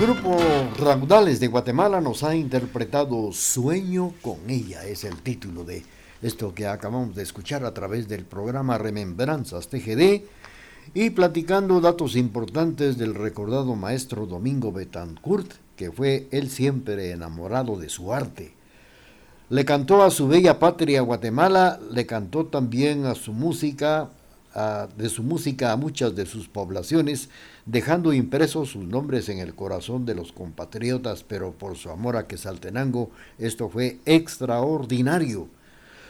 grupo Raudales de Guatemala nos ha interpretado Sueño con ella, es el título de esto que acabamos de escuchar a través del programa Remembranzas TGD y platicando datos importantes del recordado maestro Domingo Betancourt, que fue él siempre enamorado de su arte. Le cantó a su bella patria Guatemala, le cantó también a su música, de su música a muchas de sus poblaciones, dejando impresos sus nombres en el corazón de los compatriotas, pero por su amor a Quesaltenango esto fue extraordinario.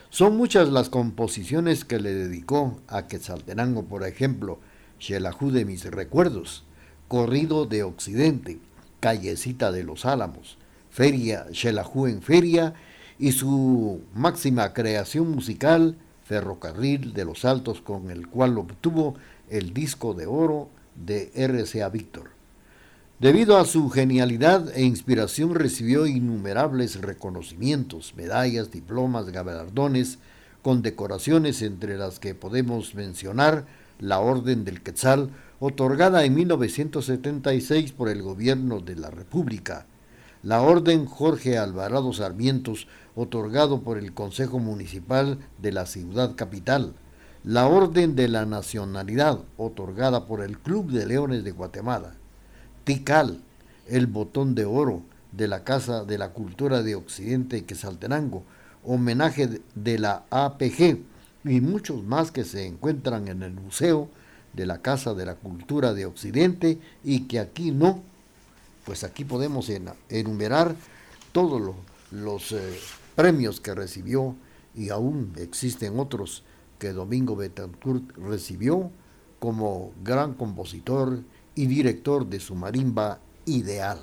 Son muchas las composiciones que le dedicó a Quetzaltenango, por ejemplo, Xelajú de mis recuerdos, Corrido de Occidente, Callecita de los Álamos, Feria Shelahu en Feria y su máxima creación musical, Ferrocarril de los Altos, con el cual obtuvo el disco de oro de RCA Víctor. Debido a su genialidad e inspiración recibió innumerables reconocimientos, medallas, diplomas, galardones, condecoraciones entre las que podemos mencionar la Orden del Quetzal, otorgada en 1976 por el gobierno de la República, la Orden Jorge Alvarado Sarmientos, otorgado por el Consejo Municipal de la Ciudad Capital, la Orden de la Nacionalidad, otorgada por el Club de Leones de Guatemala, Tikal, el Botón de Oro de la Casa de la Cultura de Occidente Quesaltenango, homenaje de la APG y muchos más que se encuentran en el Museo de la Casa de la Cultura de Occidente y que aquí no, pues aquí podemos enumerar todos los, eh, premios que recibió y aún existen otros que Domingo Betancourt recibió como gran compositor y director de su marimba ideal.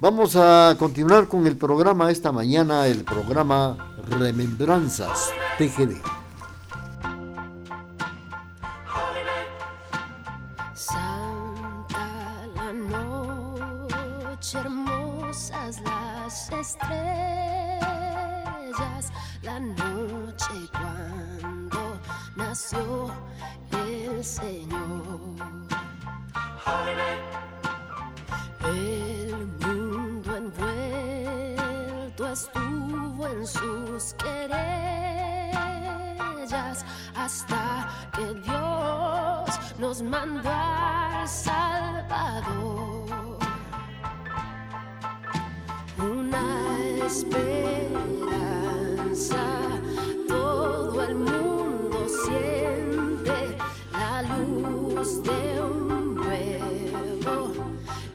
Vamos a continuar con el programa esta mañana, el programa Remembranzas TGD. Santa la noche, hermosas las estrellas, la noche cuando nació el Señor. El mundo envuelto estuvo en sus querellas hasta que Dios nos mandó al Salvador. Esperanza, todo el mundo siente la luz de un nuevo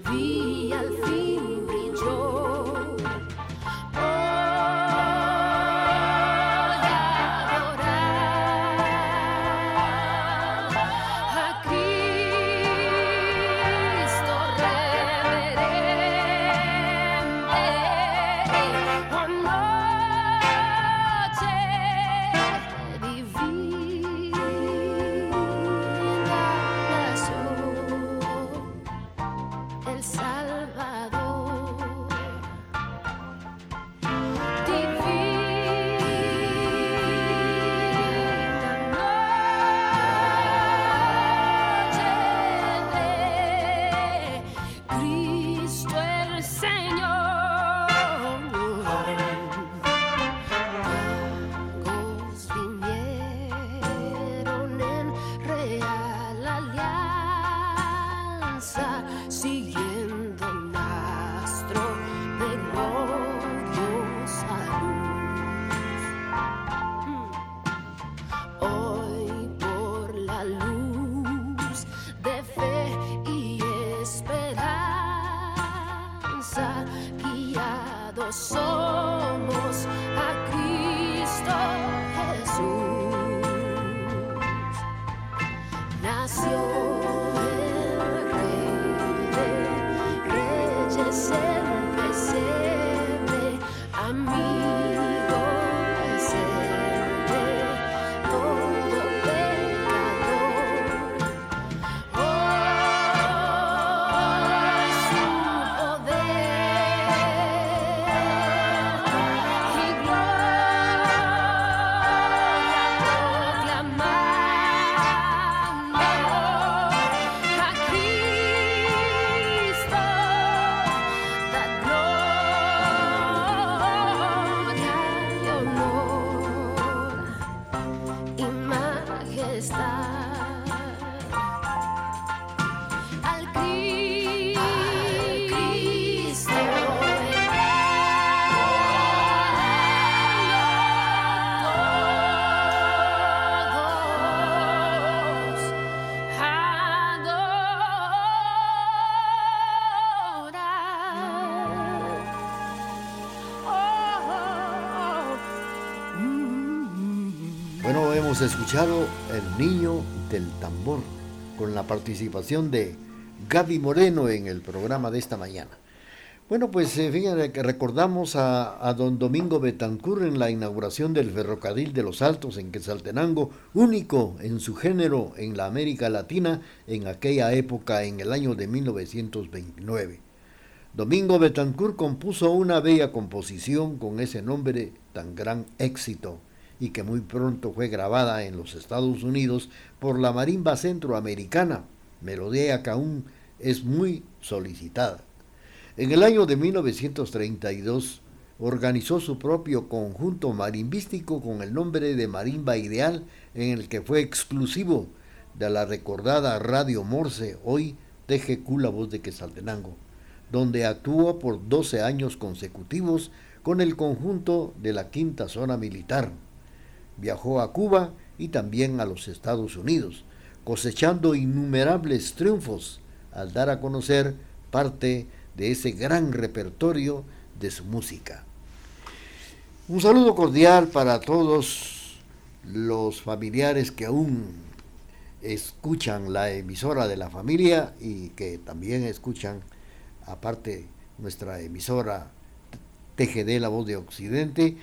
día al fin hemos escuchado El Niño del Tambor con la participación de Gaby Moreno en el programa de esta mañana. Bueno, pues eh, fíjense que recordamos a, a, don Domingo Betancur en la inauguración del ferrocarril de los Altos en Quetzaltenango, único en su género en la América Latina en aquella época, en el año de 1929. Domingo Betancur compuso una bella composición con ese nombre tan gran éxito y que muy pronto fue grabada en los Estados Unidos por la marimba centroamericana, melodía que aún es muy solicitada. En el año de 1932 organizó su propio conjunto marimbístico con el nombre de Marimba Ideal, en el que fue exclusivo de la recordada Radio Morse, hoy TGQ La Voz de Quesaltenango, donde actuó por 12 años consecutivos con el conjunto de la Quinta Zona Militar. Viajó a Cuba y también a los Estados Unidos, cosechando innumerables triunfos al dar a conocer parte de ese gran repertorio de su música. Un saludo cordial para todos los familiares que aún escuchan la emisora de la familia y que también escuchan, aparte, nuestra emisora TGD La Voz de Occidente,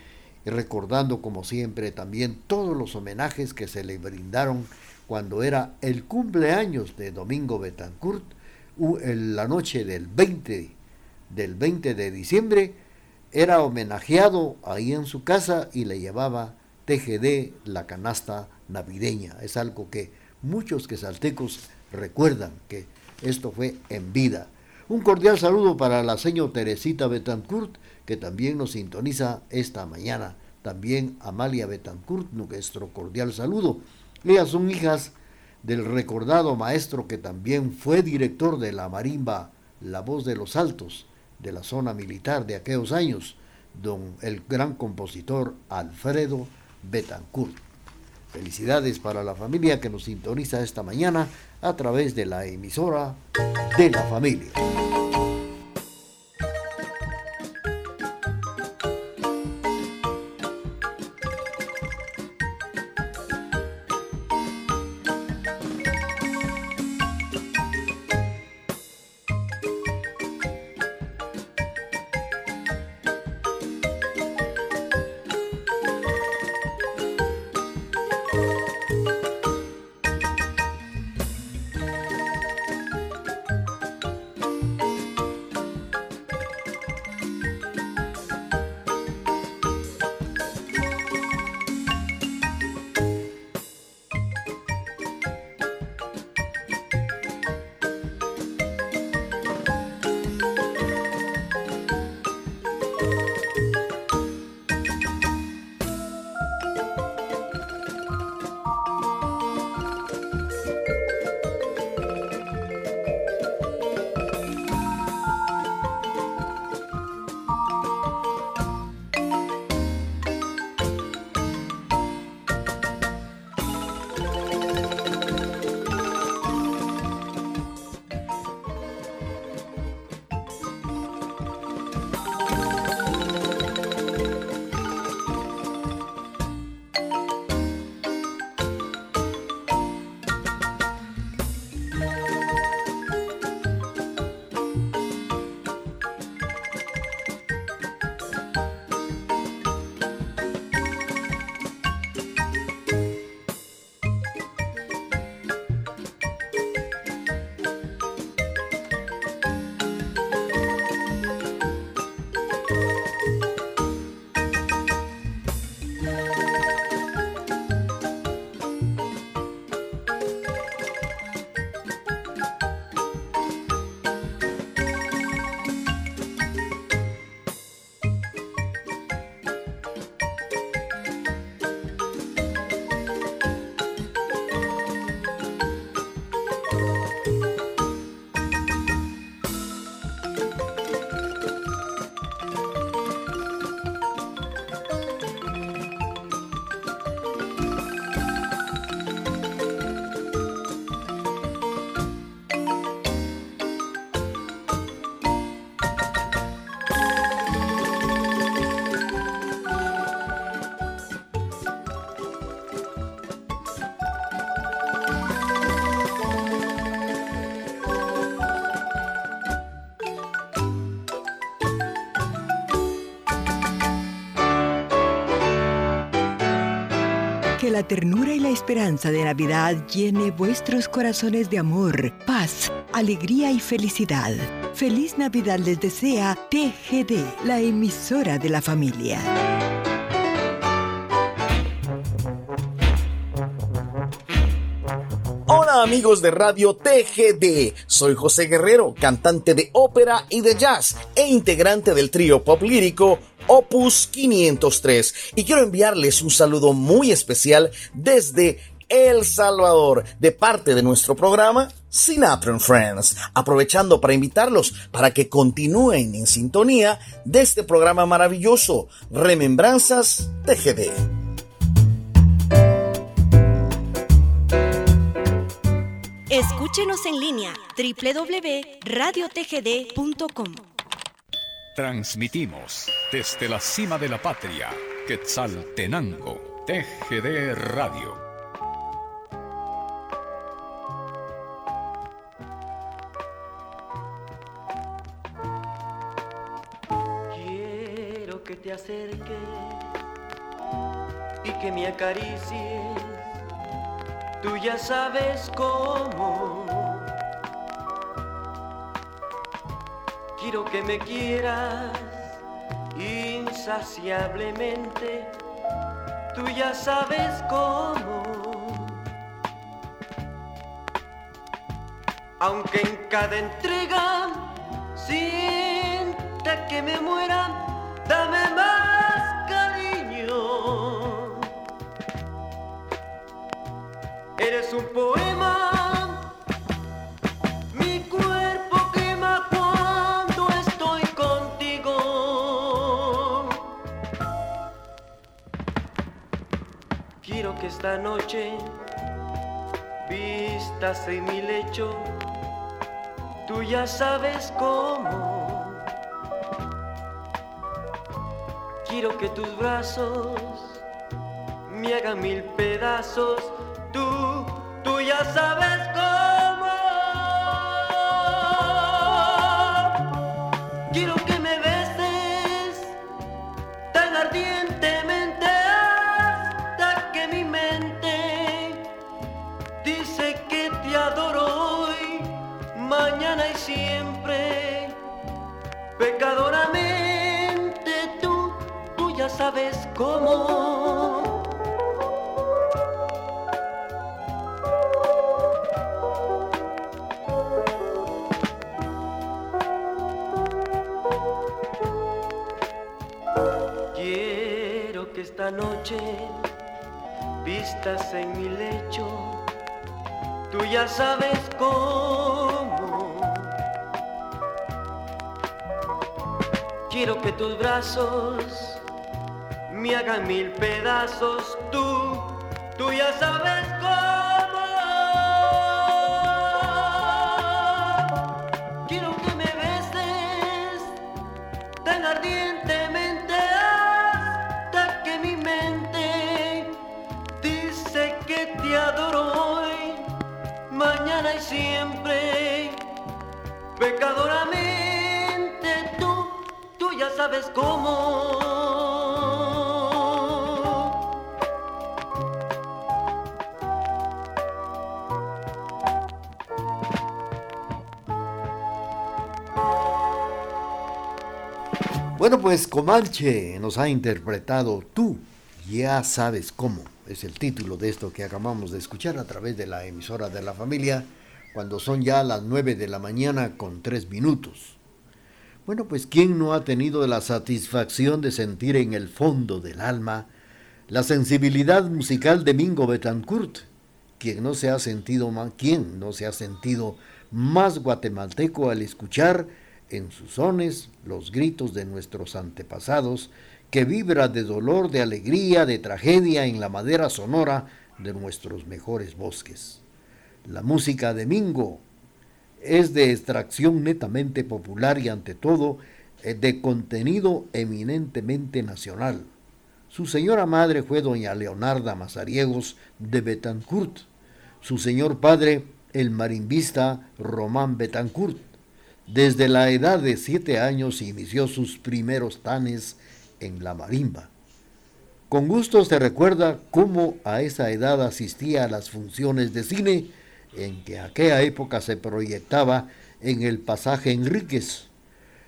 y recordando como siempre también todos los homenajes que se le brindaron cuando era el cumpleaños de Domingo Betancourt, la noche del 20, del 20 de diciembre, era homenajeado ahí en su casa y le llevaba TGD la canasta navideña. Es algo que muchos quesaltecos recuerdan que esto fue en vida. Un cordial saludo para la señora Teresita Betancourt, que también nos sintoniza esta mañana. También Amalia Betancourt, nuestro cordial saludo. Ellas son hijas del recordado maestro que también fue director de la marimba La Voz de los Altos, de la zona militar de aquellos años, don el gran compositor Alfredo Betancourt. Felicidades para la familia que nos sintoniza esta mañana a través de la emisora de la familia. La ternura y la esperanza de Navidad llene vuestros corazones de amor, paz, alegría y felicidad. Feliz Navidad les desea TGD, la emisora de la familia. Hola amigos de Radio TGD, soy José Guerrero, cantante de ópera y de jazz e integrante del trío pop lírico Opus 503 y quiero enviarles un saludo muy especial desde El Salvador de parte de nuestro programa Sinatra Friends, aprovechando para invitarlos para que continúen en sintonía de este programa maravilloso Remembranzas TGD. Escúchenos en línea www.radiotgd.com. Transmitimos desde la cima de la patria, Quetzaltenango, TGD Radio. Quiero que te acerques y que me acaricies. Tú ya sabes cómo. Quiero que me quieras insaciablemente. Tú ya sabes cómo. Aunque en cada entrega sienta que me muera, dame más cariño. Eres un poema, esta noche vistas en mi lecho, tú ya sabes cómo. Quiero que tus brazos me hagan mil pedazos, tú, tú ya sabes cómo. Quiero que esta noche vistas en mi lecho, tú ya sabes cómo. Quiero que tus brazos me hagan mil pedazos, tú, tú ya sabes cómo. Quiero que me beses tan ardientemente hasta que mi mente dice que te adoro hoy, mañana y siempre. Pecadoramente tú, tú ya sabes cómo. Bueno, pues Comanche nos ha interpretado Tú, ya sabes cómo. Es el título de esto que acabamos de escuchar a través de la emisora de la familia, cuando son ya las 9 de la mañana con 3 minutos. Bueno, pues ¿quién no ha tenido la satisfacción de sentir en el fondo del alma la sensibilidad musical de Mingo Betancourt? ¿Quién no se ha sentido más, quién no se ha sentido más guatemalteco al escuchar en sus sones los gritos de nuestros antepasados, que vibra de dolor, de alegría, de tragedia en la madera sonora de nuestros mejores bosques. La música de Mingo es de extracción netamente popular y ante todo eh, de contenido eminentemente nacional. Su señora madre fue doña Leonarda Mazariegos de Betancourt, su señor padre el marimbista Román Betancourt. Desde la edad de siete años inició sus primeros tanes en la marimba. Con gusto se recuerda cómo a esa edad asistía a las funciones de cine en que aquella época se proyectaba en el pasaje Enríquez.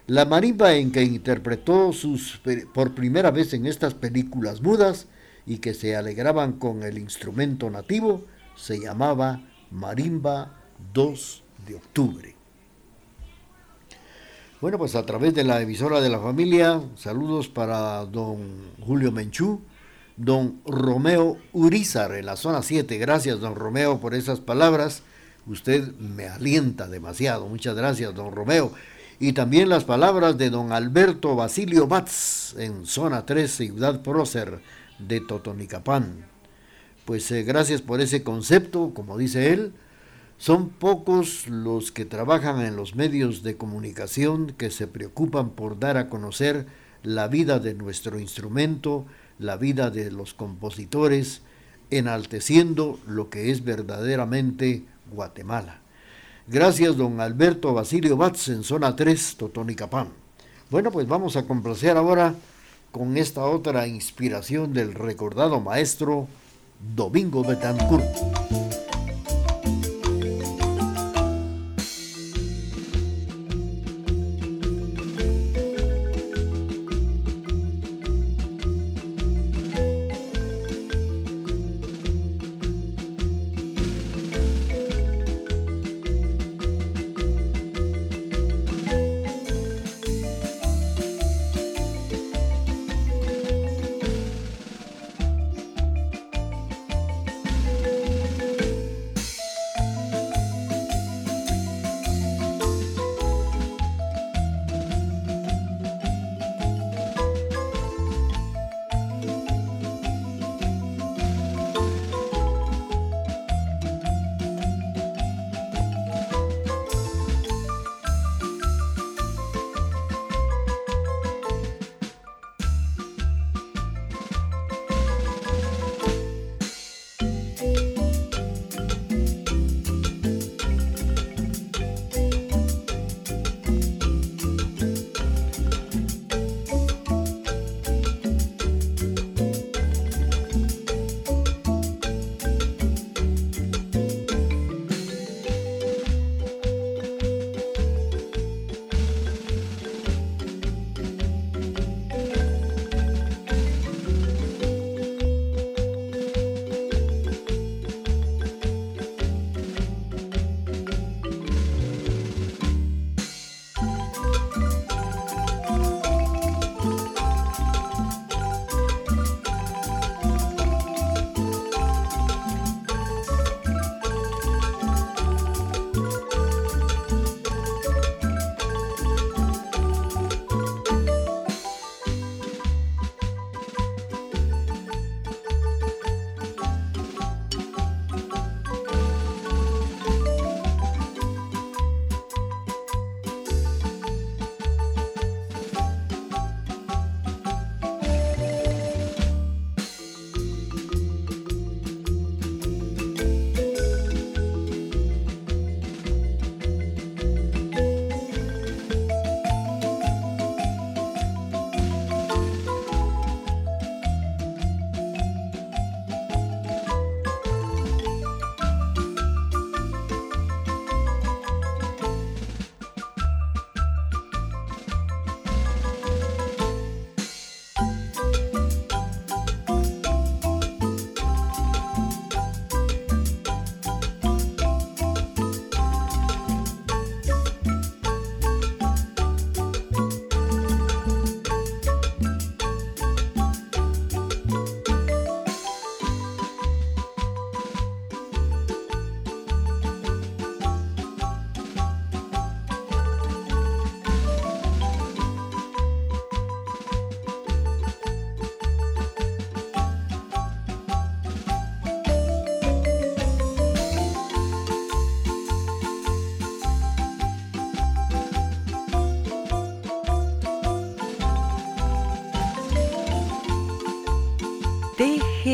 La marimba en que interpretó sus, por primera vez en estas películas mudas y que se alegraban con el instrumento nativo se llamaba Marimba 2 de octubre. Bueno, pues a través de la emisora de la familia, saludos para don Julio Menchú, don Romeo Urizar en la zona 7. Gracias, don Romeo, por esas palabras. Usted me alienta demasiado. Muchas gracias, don Romeo. Y también las palabras de don Alberto Basilio Batz en zona 3, Ciudad Prócer de Totonicapán. Pues eh, gracias por ese concepto, como dice él. Son pocos los que trabajan en los medios de comunicación que se preocupan por dar a conocer la vida de nuestro instrumento, la vida de los compositores, enalteciendo lo que es verdaderamente Guatemala. Gracias, don Alberto Basilio Batz, en zona 3, Totonicapán. Bueno, pues vamos a complacer ahora con esta otra inspiración del recordado maestro Domingo Betancourt.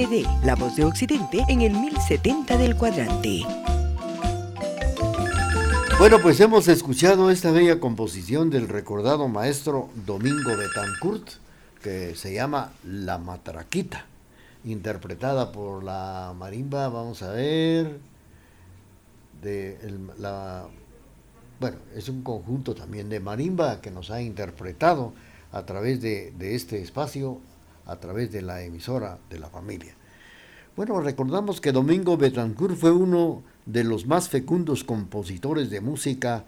TGD, La Voz de Occidente en el 1070 del cuadrante. Bueno, pues hemos escuchado esta bella composición del recordado maestro Domingo Betancourt, que se llama La Matraquita. interpretada por la marimba, vamos a ver, de el- la, bueno, es un conjunto también de marimba que nos ha interpretado a través de este espacio, a través de la emisora de la familia. Bueno, recordamos que Domingo Betancourt fue uno de los más fecundos compositores de música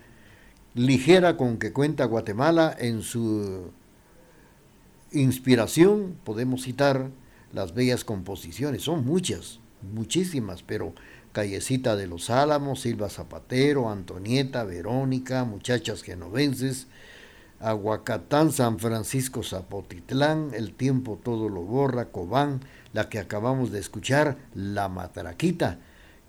ligera con que cuenta Guatemala en su inspiración. Podemos citar las bellas composiciones, son muchas, muchísimas, pero Callecita de los Álamos, Silva Zapatero, Antonieta, Verónica, Muchachas Genovenses, Aguacatán, San Francisco Zapotitlán, El tiempo todo lo borra, Cobán, la que acabamos de escuchar, La Matraquita,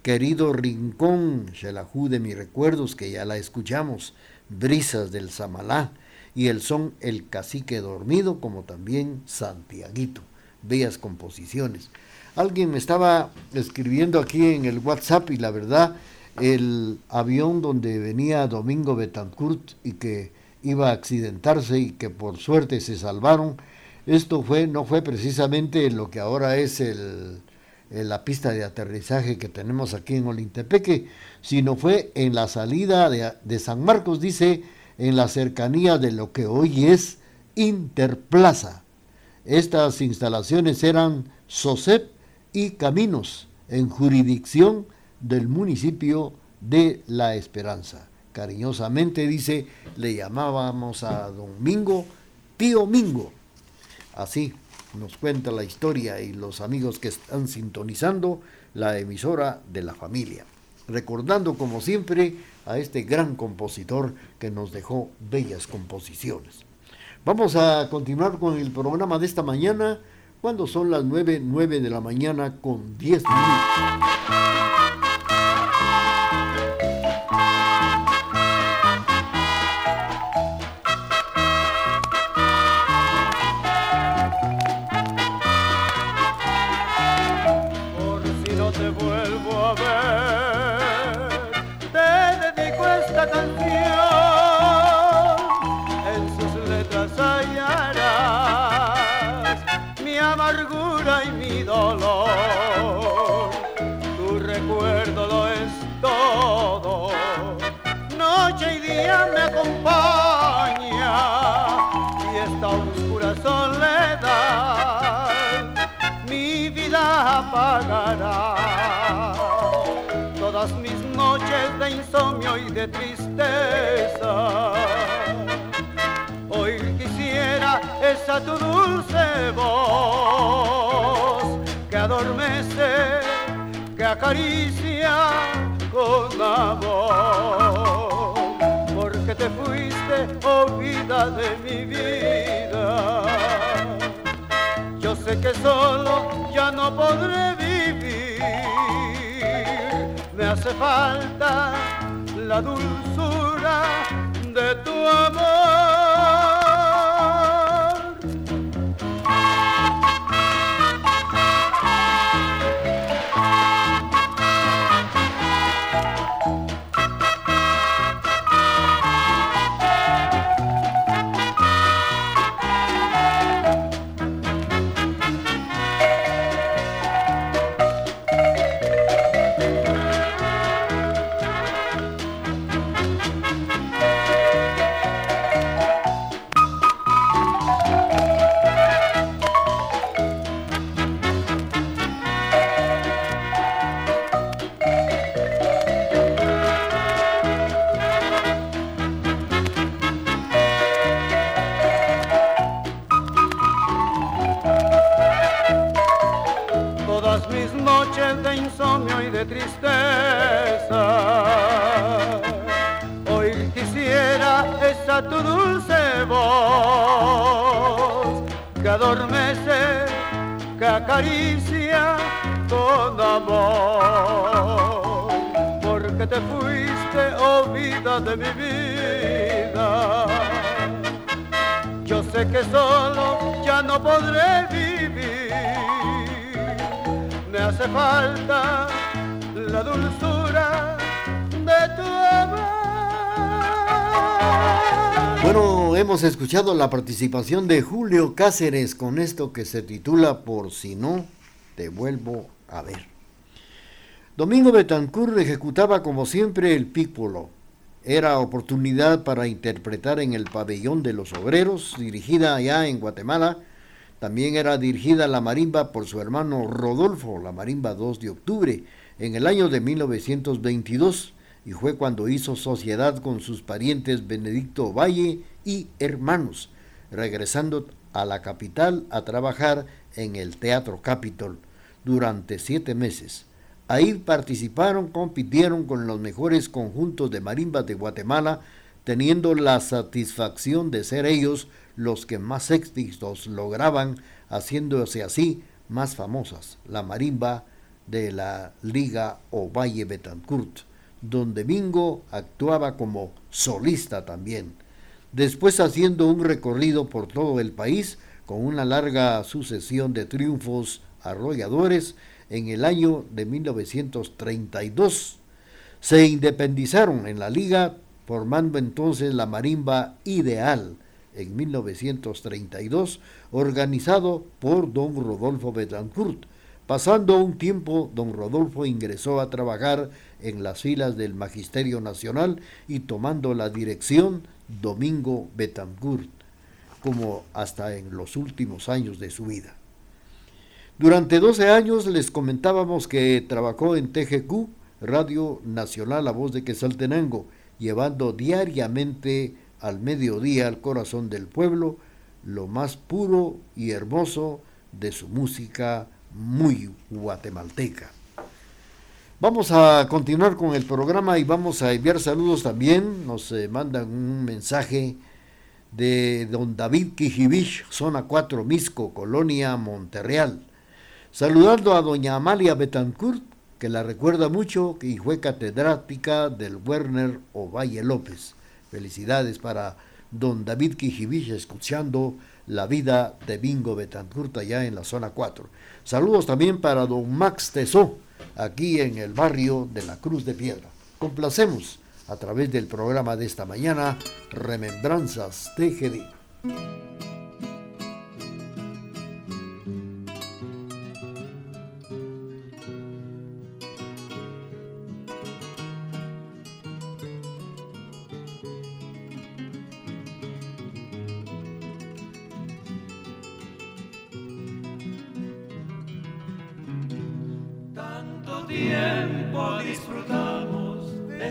Querido Rincón, Xelajú de mis recuerdos, que ya la escuchamos, Brisas del Samalá, y el son El Cacique Dormido, como también Santiaguito, bellas composiciones. Alguien me estaba escribiendo aquí en el WhatsApp y la verdad, el avión donde venía Domingo Betancourt y que iba a accidentarse y que por suerte se salvaron. Esto fue, no fue precisamente lo que ahora es el, la pista de aterrizaje que tenemos aquí en Olintepeque, sino fue en la salida de, de San Marcos, dice, en la cercanía de lo que hoy es Interplaza. Estas instalaciones eran SOCEP y Caminos, en jurisdicción del municipio de La Esperanza. Cariñosamente dice, le llamábamos a Domingo Tío Mingo. Así nos cuenta la historia y los amigos que están sintonizando la emisora de la familia. Recordando como siempre a este gran compositor que nos dejó bellas composiciones. Vamos a continuar con el programa de esta mañana cuando son las 9, 9 de la mañana con 10 minutos. En sus letras hallarás mi amargura y mi dolor. Tu recuerdo lo es todo, noche y día me acompaña y esta oscura soledad mi vida apagará. Insomnio y de tristeza. Hoy quisiera esa tu dulce voz que adormece, que acaricia con amor. Porque te fuiste, oh vida de mi vida. Yo sé que solo ya no podré vivir. Me hace falta la dulzura de tu amor. Tristeza. Hoy quisiera esa tu dulce voz que adormece, que acaricia con amor. Porque te fuiste, oh vida de mi vida. Yo sé que solo ya no podré vivir. Me hace falta la dulzura de tu amor. Bueno, hemos escuchado la participación de Julio Cáceres con esto que se titula Por si no te vuelvo a ver. Domingo Betancourt ejecutaba como siempre el pípolo. Era oportunidad para interpretar en el pabellón de los obreros, dirigida allá en Guatemala. También era dirigida la marimba por su hermano Rodolfo, la marimba 2 de octubre, en el año de 1922, y fue cuando hizo sociedad con sus parientes Benedicto Valle y hermanos, regresando a la capital a trabajar en el Teatro Capitol durante siete meses. Ahí participaron, compitieron con los mejores conjuntos de marimbas de Guatemala, teniendo la satisfacción de ser ellos los que más éxitos lograban, haciéndose así más famosas. La marimba de la Liga Ovalle Betancourt, donde Bingo actuaba como solista también. Después haciendo un recorrido por todo el país con una larga sucesión de triunfos arrolladores, en el año de 1932. Se independizaron en la liga, formando entonces la Marimba Ideal en 1932, organizado por don Rodolfo Betancourt. Pasando un tiempo, don Rodolfo ingresó a trabajar en las filas del Magisterio Nacional y tomando la dirección Domingo Betancourt, como hasta en los últimos años de su vida. Durante 12 años les comentábamos que trabajó en TGQ, Radio Nacional La Voz de Quesaltenango, llevando diariamente al mediodía al corazón del pueblo lo más puro y hermoso de su música muy guatemalteca. Vamos a continuar con el programa y vamos a enviar saludos también. Nos eh, mandan un mensaje de don David Quijibich, zona 4 Misco, Colonia Monterreal. Saludando a doña Amalia Betancourt, que la recuerda mucho y fue catedrática del Werner Ovalle López. Felicidades para don David Quijibich escuchando la vida de Bingo Betancourt allá en la zona 4. Saludos también para don Max Tesó, aquí en el barrio de la Cruz de Piedra. Complacemos a través del programa de esta mañana, Remembranzas TGD.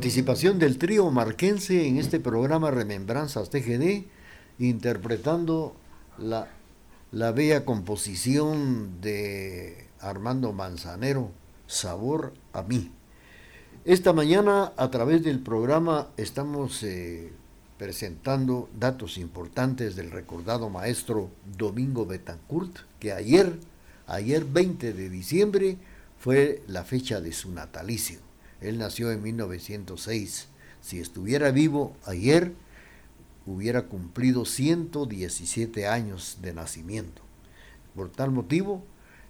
participación del trío marquense en este programa Remembranzas TGD, interpretando la, la bella composición de Armando Manzanero, Sabor a mí. Esta mañana a través del programa estamos eh, presentando datos importantes del recordado maestro Domingo Betancourt, que ayer, ayer 20 de diciembre, fue la fecha de su natalicio. Él nació en 1906. Si estuviera vivo ayer, hubiera cumplido 117 años de nacimiento. Por tal motivo,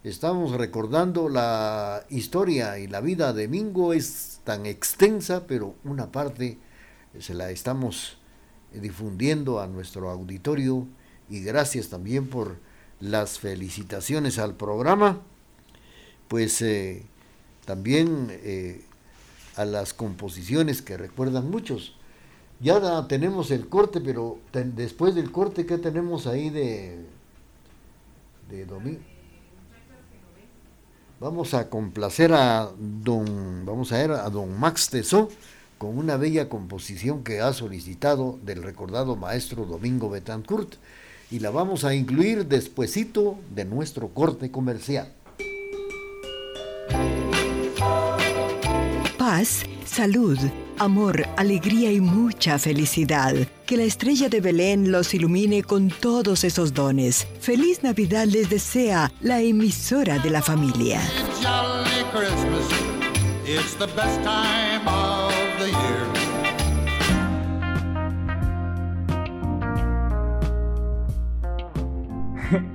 estamos recordando la historia y la vida de Mingo es tan extensa, pero una parte se la estamos difundiendo a nuestro auditorio y gracias también por las felicitaciones al programa, pues eh, también eh, a las composiciones que recuerdan muchos. Ya tenemos el corte, pero después del corte, ¿qué tenemos ahí de, de domingo? Vamos a complacer a don, vamos a ver a don Max Tesó con una bella composición que ha solicitado del recordado maestro Domingo Betancourt y la vamos a incluir despuesito de nuestro corte comercial. Paz, salud, amor, alegría y mucha felicidad. Que la estrella de Belén los ilumine con todos esos dones. Feliz Navidad les desea la emisora de la familia.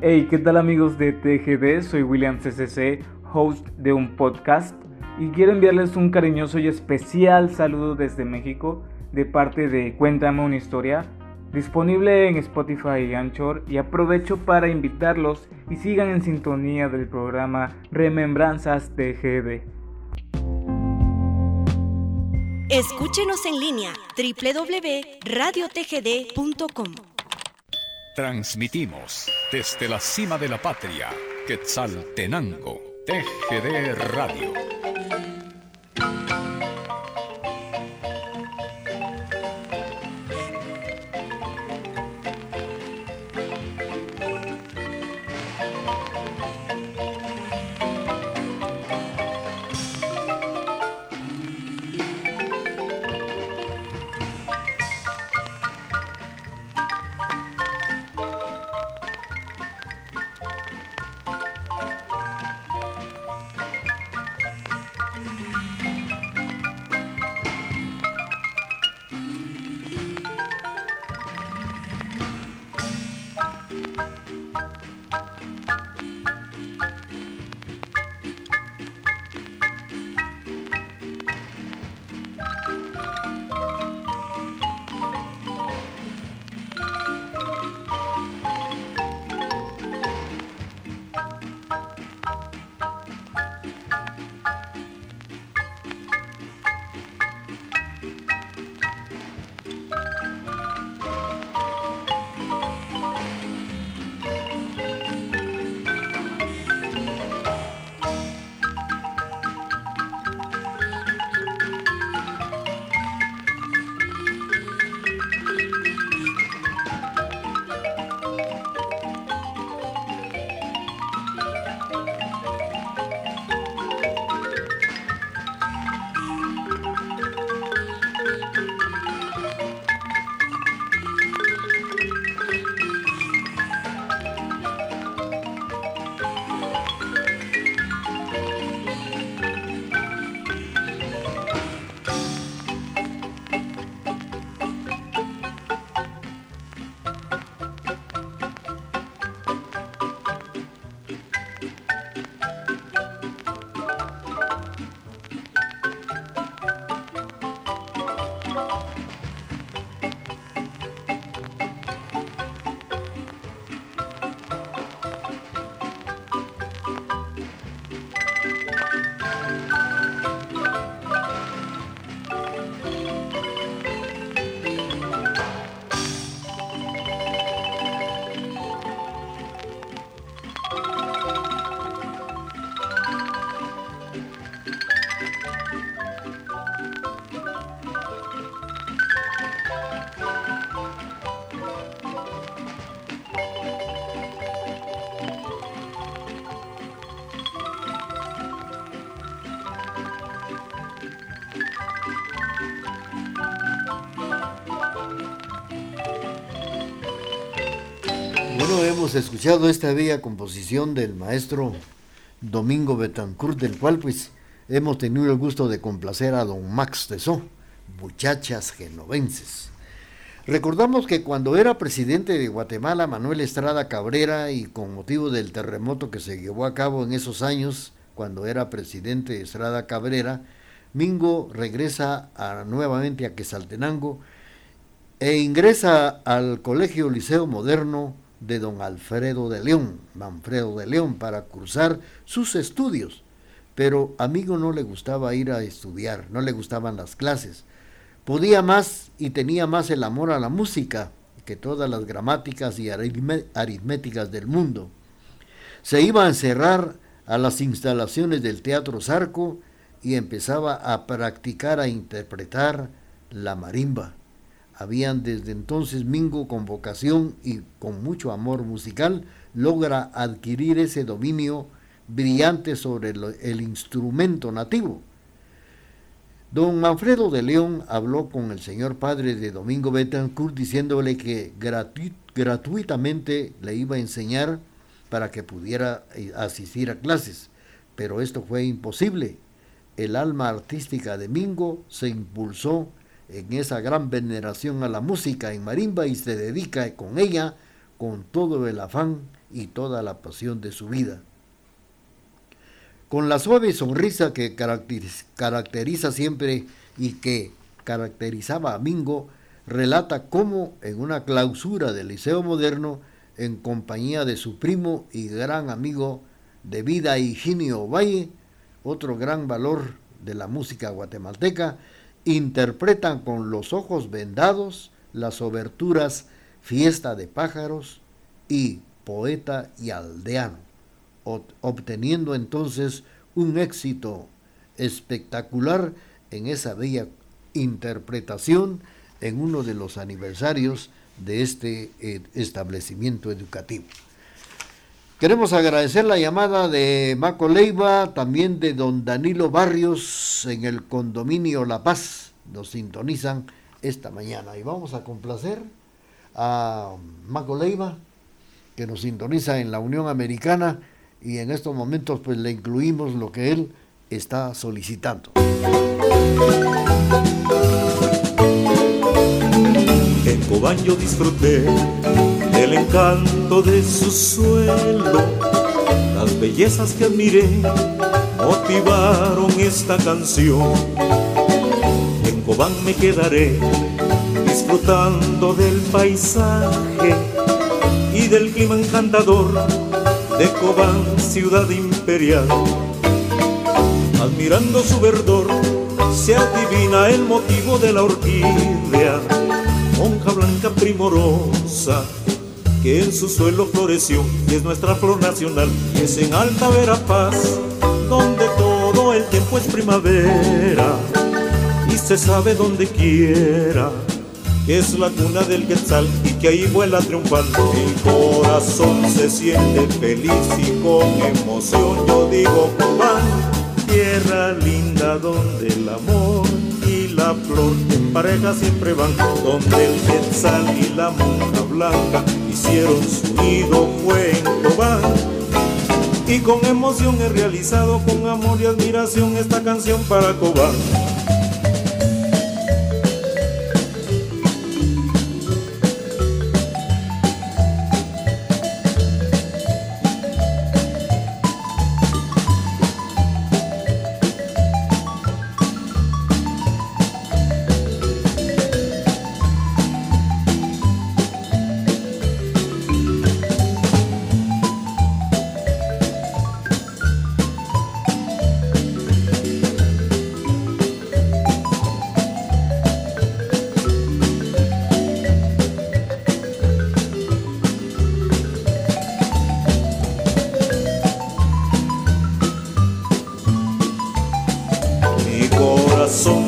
Hey, ¿qué tal amigos de TGD? Soy William CCC, host de un podcast y quiero enviarles un cariñoso y especial saludo desde México de parte de Cuéntame una historia, disponible en Spotify y Anchor y aprovecho para invitarlos y sigan en sintonía del programa Remembranzas TGD. Escúchenos en línea www.radiotgd.com. Transmitimos desde la cima de la patria, Quetzaltenango, TGD Radio. Escuchado esta bella composición del maestro Domingo Betancourt, del cual pues hemos tenido el gusto de complacer a don Max Tesó, muchachas genovenses. Recordamos que cuando era presidente de Guatemala, Manuel Estrada Cabrera, y con motivo del terremoto que se llevó a cabo en esos años, cuando era presidente Estrada Cabrera, Mingo regresa nuevamente a Quesaltenango e ingresa al Colegio Liceo Moderno de don Alfredo de León, Manfredo de León, para cursar sus estudios. Pero a Mingo no le gustaba ir a estudiar, no le gustaban las clases. Podía más y tenía más el amor a la música que todas las gramáticas y aritmé- aritméticas del mundo. Se iba a encerrar a las instalaciones del Teatro Zarco y empezaba a practicar a interpretar la marimba. Habían desde entonces Mingo con vocación y con mucho amor musical logra adquirir ese dominio brillante sobre el instrumento nativo. Don Manfredo de León habló con el señor padre de Domingo Betancourt diciéndole que gratu- gratuitamente le iba a enseñar para que pudiera eh, asistir a clases, pero esto fue imposible. El alma artística de Mingo se impulsó en esa gran veneración a la música en marimba y se dedica con ella con todo el afán y toda la pasión de su vida. Con la suave sonrisa que caracteriz- caracteriza siempre y que caracterizaba a Mingo, relata cómo en una clausura del Liceo Moderno, en compañía de su primo y gran amigo de vida Higinio Valle, otro gran valor de la música guatemalteca, interpretan con los ojos vendados las oberturas Fiesta de pájaros y Poeta y aldeano, ob- obteniendo entonces un éxito espectacular en esa bella interpretación en uno de los aniversarios de este eh, establecimiento educativo. Queremos agradecer la llamada de Maco Leiva, también de don Danilo Barrios en el condominio La Paz. Nos sintonizan esta mañana y vamos a complacer a Maco Leiva, que nos sintoniza en la Unión Americana y en estos momentos pues le incluimos lo que él está solicitando. En Cobán yo disfruté del encanto de su suelo. Las bellezas que admiré motivaron esta canción. En Cobán me quedaré disfrutando del paisaje y del clima encantador de Cobán, ciudad imperial. Admirando su verdor, se adivina el motivo de la orquídea, monja blanca primorosa, que en su suelo floreció y es nuestra flor nacional. Es en Alta Verapaz, donde todo el tiempo es primavera y se sabe donde quiera que es la cuna del quetzal y que ahí vuela triunfal. El corazón se siente feliz y con emoción yo digo Cobán, tierra linda donde el amor y la flor en pareja siempre van, donde el quetzal y la monja blanca hicieron su nido fue en. Y con emoción he realizado con amor y admiración esta canción para Cobán.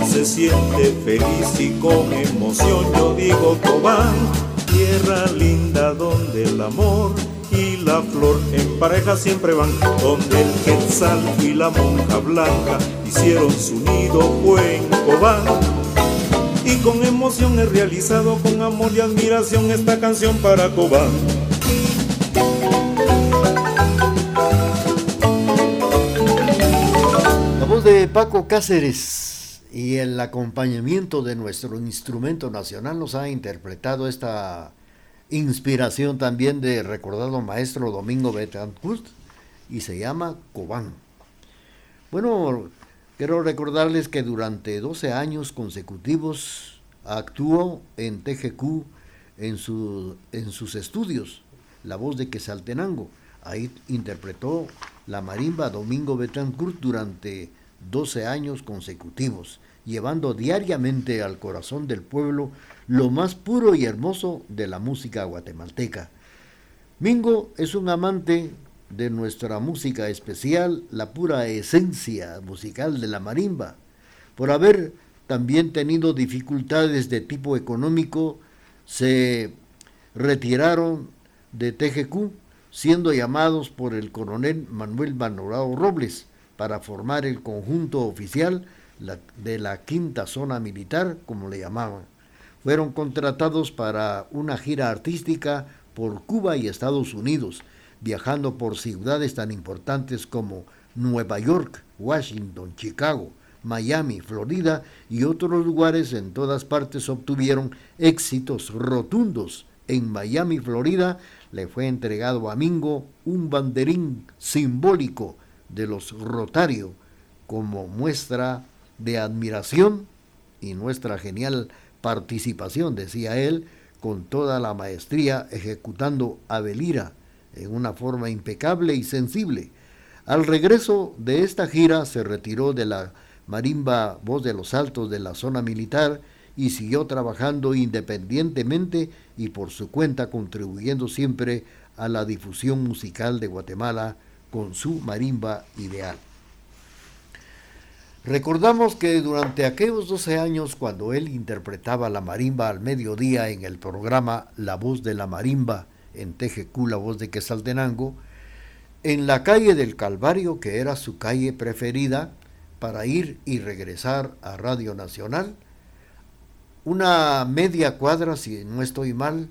se siente feliz y con emoción yo digo Cobán, tierra linda donde el amor y la flor en pareja siempre van, donde el quetzal y la monja blanca hicieron su nido fue en Cobán. Y con emoción he realizado con amor y admiración esta canción para Cobán. La voz de Paco Cáceres y el acompañamiento de nuestro instrumento nacional nos ha interpretado esta inspiración también de recordado maestro Domingo Betancourt y se llama Cobán. Bueno, quiero recordarles que durante 12 años consecutivos actuó en TGQ en, su, en sus estudios, la voz de Quesaltenango. Ahí interpretó la marimba Domingo Betancourt durante 12 años consecutivos, llevando diariamente al corazón del pueblo lo más puro y hermoso de la música guatemalteca. Mingo es un amante de nuestra música especial, la pura esencia musical de la marimba, por haber también tenido dificultades de tipo económico, se retiraron de TGQ siendo llamados por el coronel Manuel Manorado Robles para formar el conjunto oficial de la quinta zona militar, como le llamaban. Fueron contratados para una gira artística por Cuba y Estados Unidos, viajando por ciudades tan importantes como Nueva York, Washington, Chicago, Miami, Florida y otros lugares en todas partes obtuvieron éxitos rotundos. En Miami, Florida, le fue entregado a Mingo un banderín simbólico de los Rotario como muestra de admiración y nuestra genial participación, decía él, con toda la maestría ejecutando a Belira en una forma impecable y sensible. Al regreso de esta gira se retiró de la marimba Voz de los Altos de la zona militar y siguió trabajando independientemente y por su cuenta contribuyendo siempre a la difusión musical de Guatemala con su marimba ideal. Recordamos que durante aquellos 12 años, cuando él interpretaba la marimba al mediodía en el programa La Voz de la Marimba en TGQ, La Voz de Quesaltenango, en la calle del Calvario, que era su calle preferida para ir y regresar a Radio Nacional, una media cuadra, si no estoy mal,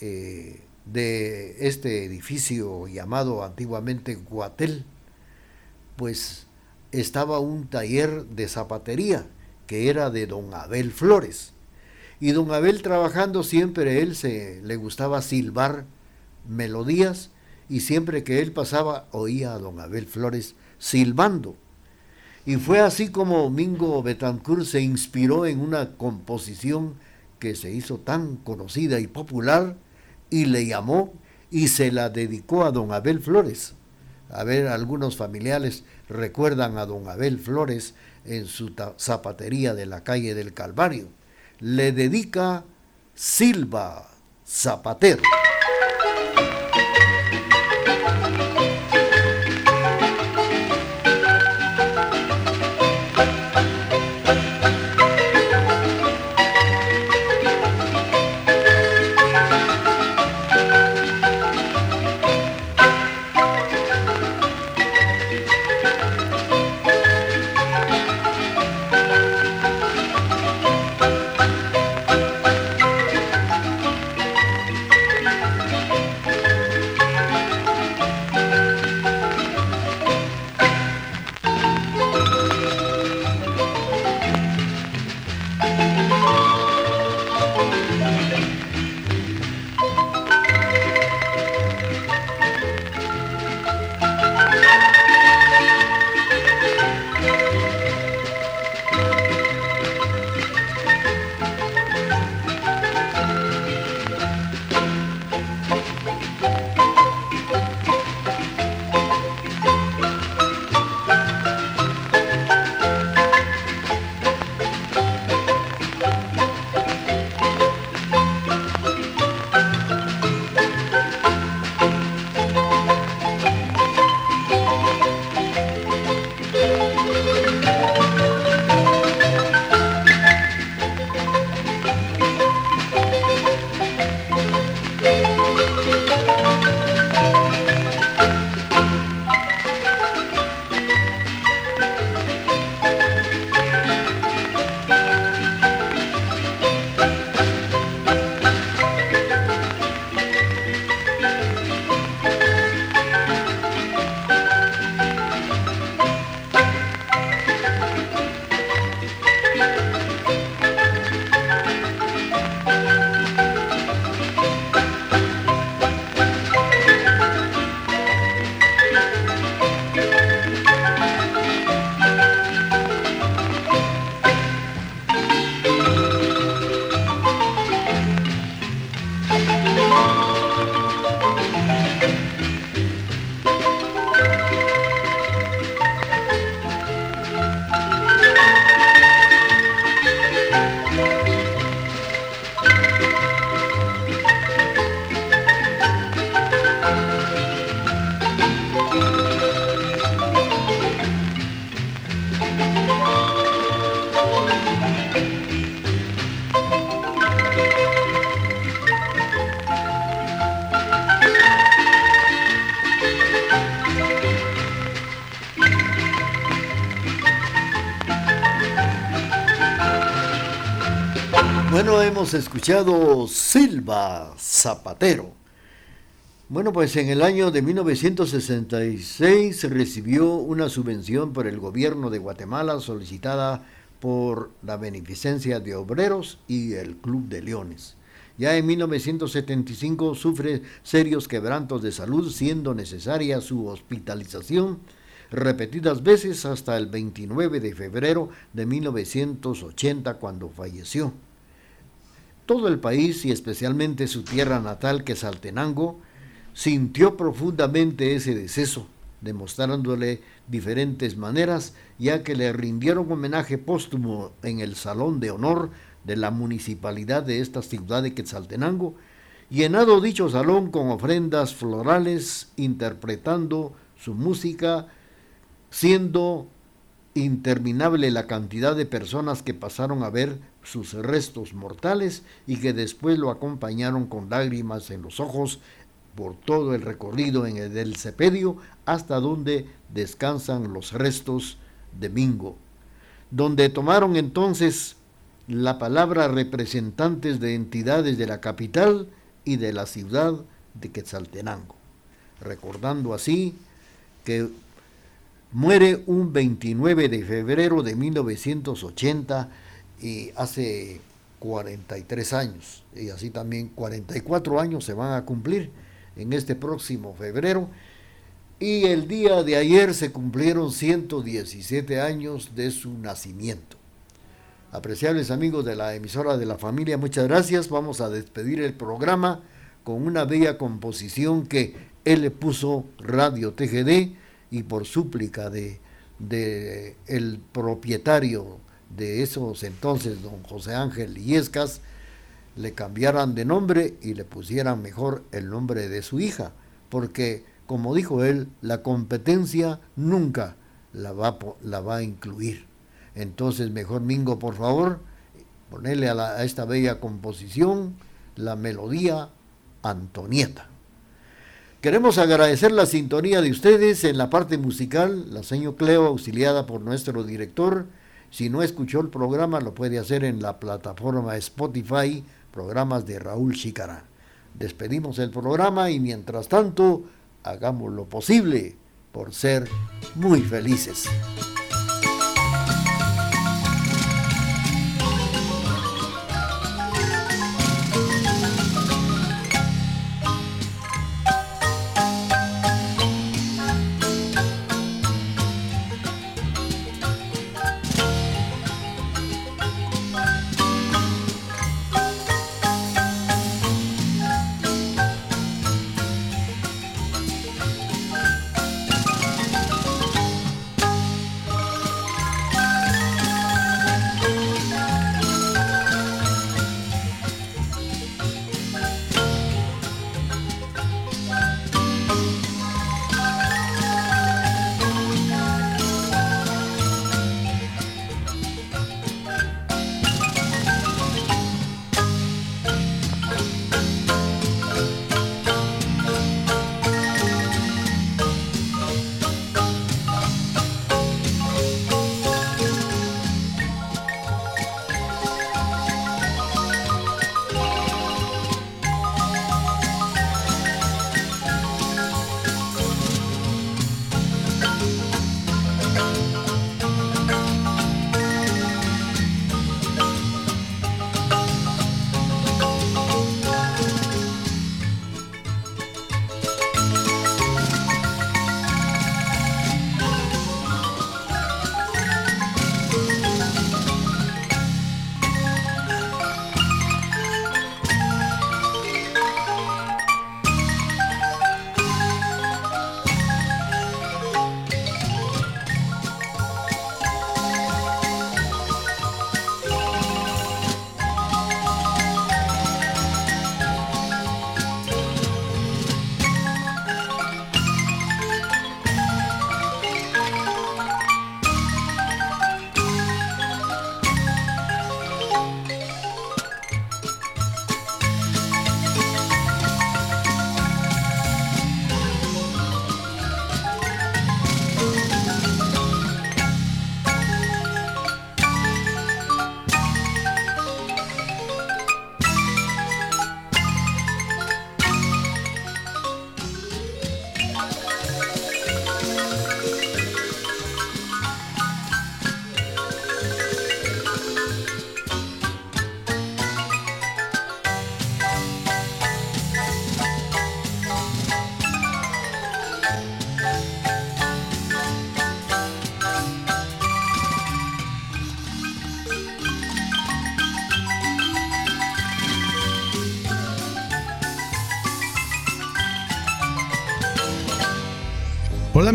eh, de este edificio llamado antiguamente Guatel, pues estaba un taller de zapatería que era de don Abel Flores. Y don Abel trabajando siempre, él se le gustaba silbar melodías y siempre que él pasaba oía a don Abel Flores silbando. Y fue así como Mingo Betancourt se inspiró en una composición que se hizo tan conocida y popular y le llamó y se la dedicó a don Abel Flores. A ver, algunos familiares recuerdan a don Abel Flores en su zapatería de la calle del Calvario. Le dedica Silva Zapatero. Silva Zapatero. Bueno, pues en el año de 1966 recibió una subvención por el gobierno de Guatemala solicitada por la Beneficencia de Obreros y el Club de Leones. Ya en 1975 sufre serios quebrantos de salud, siendo necesaria su hospitalización repetidas veces hasta el 29 de febrero de 1980 cuando falleció. Todo el país y especialmente su tierra natal, que es Altenango, sintió profundamente ese deceso, demostrándole diferentes maneras, ya que le rindieron homenaje póstumo en el Salón de Honor de la municipalidad de esta ciudad de Quetzaltenango, llenado dicho salón con ofrendas florales, interpretando su música, siendo interminable la cantidad de personas que pasaron a ver sus restos mortales y que después lo acompañaron con lágrimas en los ojos por todo el recorrido en el del Cepedio hasta donde descansan los restos de Mingo, donde tomaron entonces la palabra representantes de entidades de la capital y de la ciudad de Quetzaltenango, recordando así que muere un 29 de febrero de 1980 y hace 43 años, y así también 44 años se van a cumplir en este próximo febrero. Y el día de ayer se cumplieron 117 años de su nacimiento. Apreciables amigos de la emisora de la familia, muchas gracias. Vamos a despedir el programa con una bella composición que él le puso Radio TGD y por súplica de, de el propietario de esos entonces, don José Ángel Iescas, le cambiaran de nombre y le pusieran mejor el nombre de su hija, porque, como dijo él, la competencia nunca la va, la va a incluir. Entonces, mejor Mingo, por favor, ponerle a, a esta bella composición la melodía Antonieta. Queremos agradecer la sintonía de ustedes en la parte musical, la señor Cleo, auxiliada por nuestro director. Si no escuchó el programa, lo puede hacer en la plataforma Spotify programas de Raúl Chicara. Despedimos el programa y mientras tanto, hagamos lo posible por ser muy felices.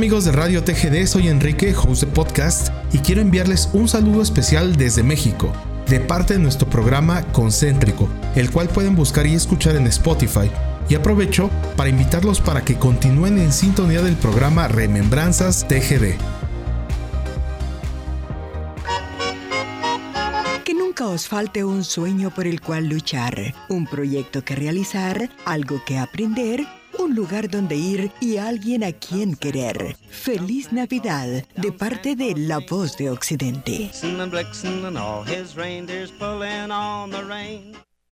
Amigos de Radio TGD, soy Enrique, host de podcast, y quiero enviarles un saludo especial desde México, de parte de nuestro programa Concéntrico, el cual pueden buscar y escuchar en Spotify. Y aprovecho para invitarlos para que continúen en sintonía del programa Remembranzas TGD. Que nunca os falte un sueño por el cual luchar, un proyecto que realizar, algo que aprender un lugar donde ir y alguien a quien querer. Feliz Navidad de parte de La Voz de Occidente.